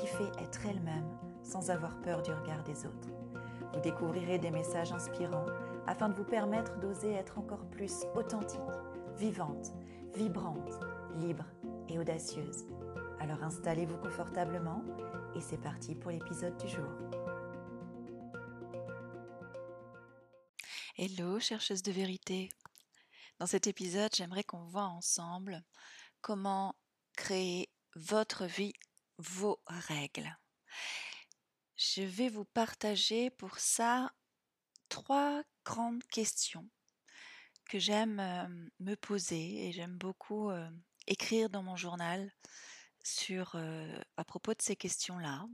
qui fait être elle-même sans avoir peur du regard des autres. Vous découvrirez des messages inspirants afin de vous permettre d'oser être encore plus authentique, vivante, vibrante, libre et audacieuse. Alors installez-vous confortablement et c'est parti pour l'épisode du jour. Hello chercheuse de vérité. Dans cet épisode, j'aimerais qu'on voit ensemble comment créer votre vie vos règles. Je vais vous partager pour ça trois grandes questions que j'aime me poser et j'aime beaucoup écrire dans mon journal sur à propos de ces questions-là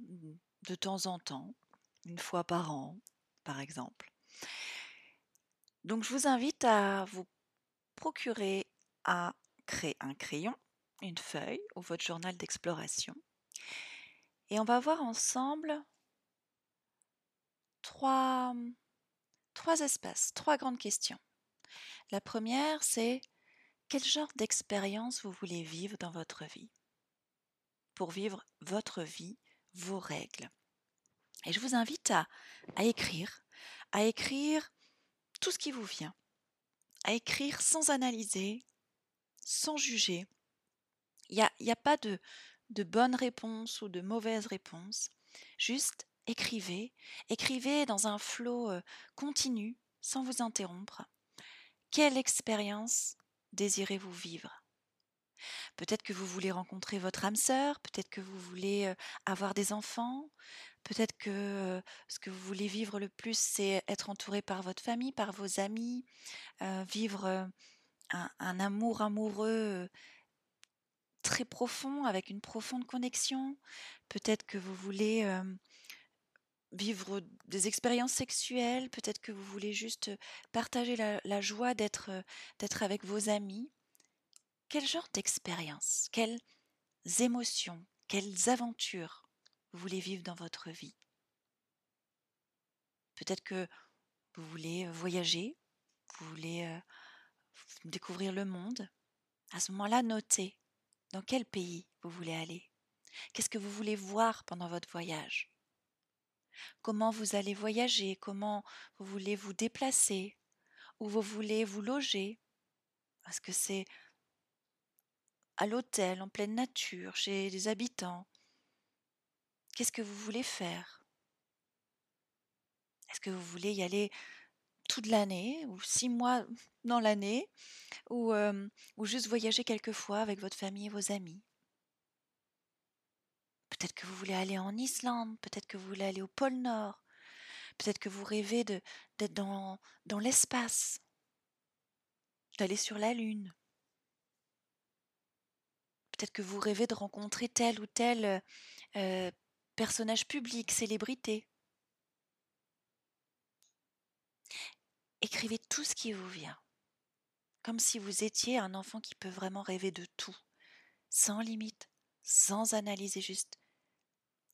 de temps en temps, une fois par an par exemple. Donc je vous invite à vous procurer à créer un crayon, une feuille ou votre journal d'exploration et on va voir ensemble trois, espaces, trois grandes questions. La première, c'est quel genre d'expérience vous voulez vivre dans votre vie Pour vivre votre vie, vos règles. Et je vous invite à, à écrire, à écrire tout ce qui vous vient, à écrire sans analyser, sans juger. Il n'y a, y a pas de, de bonnes réponses ou de mauvaises réponses. Juste écrivez, écrivez dans un flot continu, sans vous interrompre. Quelle expérience désirez-vous vivre? Peut-être que vous voulez rencontrer votre âme sœur, peut-être que vous voulez avoir des enfants, peut-être que ce que vous voulez vivre le plus, c'est être entouré par votre famille, par vos amis, vivre un, un, amour amoureux très profond, avec une profonde connexion. Peut-être que vous voulez vivre des expériences sexuelles, peut-être que vous voulez juste partager la, joie d'être, avec vos amis. Quel genre d'expérience, quelles émotions, quelles aventures vous voulez vivre dans votre vie? Peut-être que vous voulez voyager, vous voulez découvrir le monde. À ce moment-là, notez dans quel pays vous voulez aller? Qu'est-ce que vous voulez voir pendant votre voyage? Comment vous allez voyager? Comment vous voulez vous déplacer? Où vous voulez vous loger? Est-ce que c'est à l'hôtel, en pleine nature, chez les habitants. Qu'est-ce que vous voulez faire? Est-ce que vous voulez y aller toute l'année ou six mois dans l'année ou, ou juste voyager quelques fois avec votre famille et vos amis? Peut-être que vous voulez aller en Islande, peut-être que vous voulez aller au pôle Nord, peut-être que vous rêvez d'être dans, dans l'espace, d'aller sur la Lune. Peut-être que vous rêvez de rencontrer tel ou tel personnage public, célébrité. Écrivez tout ce qui vous vient, comme si vous étiez un enfant qui peut vraiment rêver de tout, sans limite, sans analyser juste.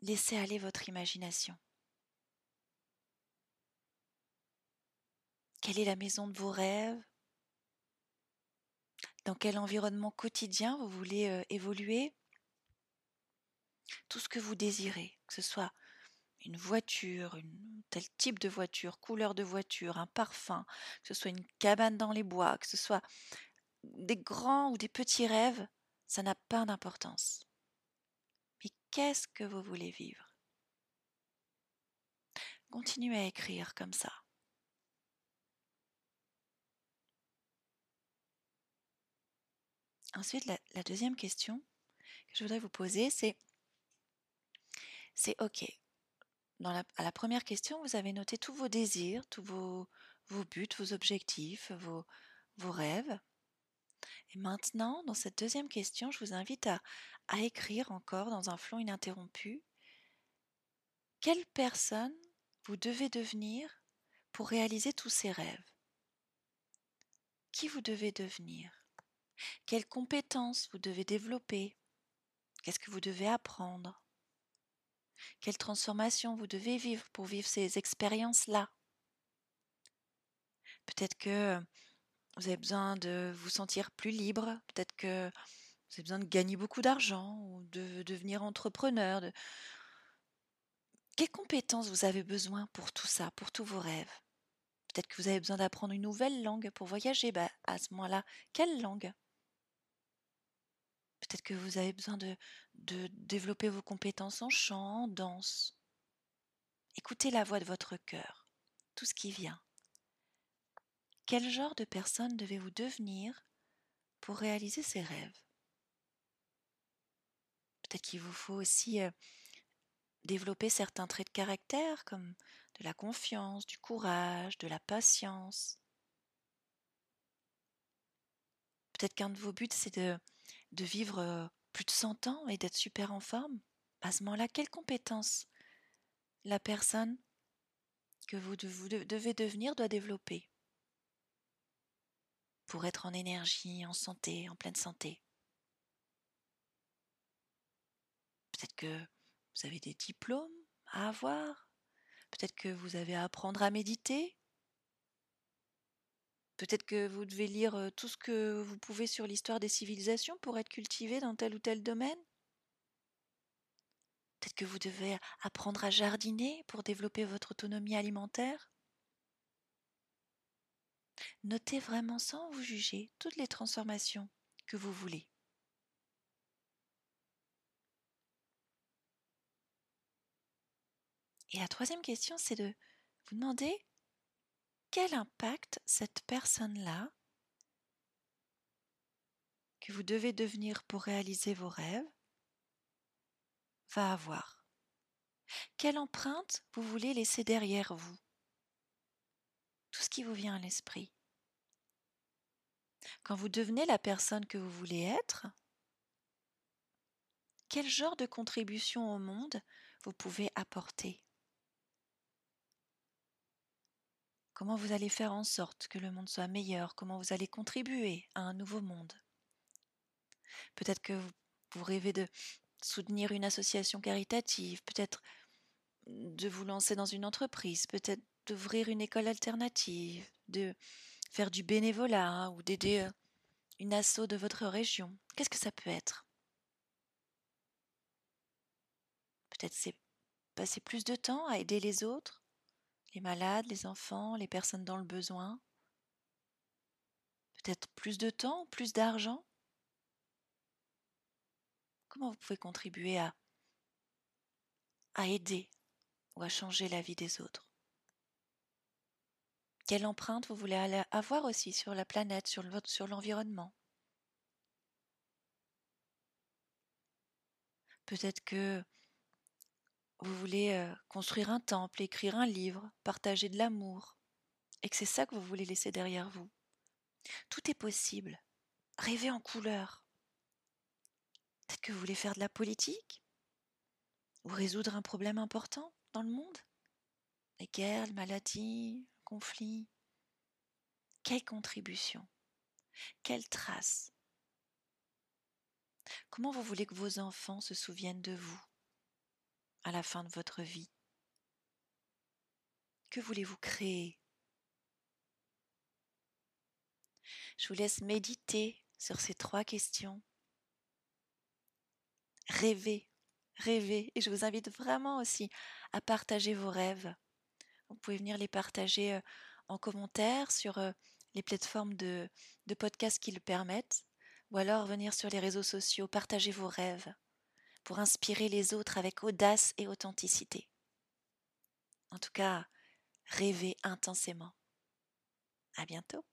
Laissez aller votre imagination. Quelle est la maison de vos rêves? Dans quel environnement quotidien vous voulez euh, évoluer? Tout ce que vous désirez, que ce soit une voiture, une tel type de voiture, couleur de voiture, un parfum, que ce soit une cabane dans les bois, que ce soit des grands ou des petits rêves, ça n'a pas d'importance. Mais qu'est-ce que vous voulez vivre? Continuez à écrire comme ça. Ensuite, la, la deuxième question que je voudrais vous poser, c'est c'est OK, à la première question, vous avez noté tous vos désirs, tous vos, buts, vos objectifs, vos, rêves. Et maintenant, dans cette deuxième question, je vous invite à, à écrire encore dans un flot ininterrompu. Quelle personne vous devez devenir pour réaliser tous ces rêves? Qui vous devez devenir? Quelles compétences vous devez développer? Qu'est-ce que vous devez apprendre? Quelle transformation vous devez vivre pour vivre ces expériences-là? Peut-être que vous avez besoin de vous sentir plus libre, peut-être que vous avez besoin de gagner beaucoup d'argent ou de devenir entrepreneur. De... Quelles compétences vous avez besoin pour tout ça, pour tous vos rêves? Peut-être que vous avez besoin d'apprendre une nouvelle langue pour voyager. Bah, à ce moment-là, quelle langue? Peut-être que vous avez besoin de, développer vos compétences en chant, en danse. Écoutez la voix de votre cœur, tout ce qui vient. Quel genre de personne devez-vous devenir pour réaliser ces rêves? Peut-être qu'il vous faut aussi euh, développer certains traits de caractère comme de la confiance, du courage, de la patience. Peut-être qu'un de vos buts, c'est de, de vivre euh, plus de 100 ans et d'être super en forme? À ce moment-là, quelles compétences la personne que vous devez devenir doit développer? Pour être en énergie, en santé, en pleine santé. Peut-être que vous avez des diplômes à avoir. Peut-être que vous avez à apprendre à méditer. Peut-être que vous devez lire tout ce que vous pouvez sur l'histoire des civilisations pour être cultivé dans tel ou tel domaine? Peut-être que vous devez apprendre à jardiner pour développer votre autonomie alimentaire? Notez vraiment sans vous juger toutes les transformations que vous voulez. Et la troisième question, c'est de vous demander quel impact cette personne-là que vous devez devenir pour réaliser vos rêves va avoir? Quelle empreinte vous voulez laisser derrière vous? Tout ce qui vous vient à l'esprit. Quand vous devenez la personne que vous voulez être, quel genre de contribution au monde vous pouvez apporter? Comment vous allez faire en sorte que le monde soit meilleur? Comment vous allez contribuer à un nouveau monde? Peut-être que vous rêvez de soutenir une association caritative, peut-être de vous lancer dans une entreprise, peut-être d'ouvrir une école alternative, de faire du bénévolat ou d'aider euh, une asso de votre région. Qu'est-ce que ça peut être? Peut-être c'est passer plus de temps à aider les autres, les malades, les enfants, les personnes dans le besoin? Peut-être plus de temps, plus d'argent? Comment vous pouvez contribuer à, à aider ou à changer la vie des autres? Quelle empreinte vous voulez avoir aussi sur la planète, sur l'environnement? Peut-être que vous voulez euh, construire un temple, écrire un livre, partager de l'amour, et que c'est ça que vous voulez laisser derrière vous. Tout est possible. Rêvez en couleur. Peut-être que vous voulez faire de la politique? Ou résoudre un problème important dans le monde? Les guerres, les maladies, conflit Quelle contribution? Quelle trace? Comment vous voulez que vos enfants se souviennent de vous? À la fin de votre vie? Que voulez-vous créer? Je vous laisse méditer sur ces trois questions. Rêvez, rêvez, et je vous invite vraiment aussi à partager vos rêves. Vous pouvez venir les partager en commentaire sur les plateformes de, de podcasts qui le permettent, ou alors venir sur les réseaux sociaux, partager vos rêves pour inspirer les autres avec audace et authenticité. En tout cas, rêvez intensément. À bientôt.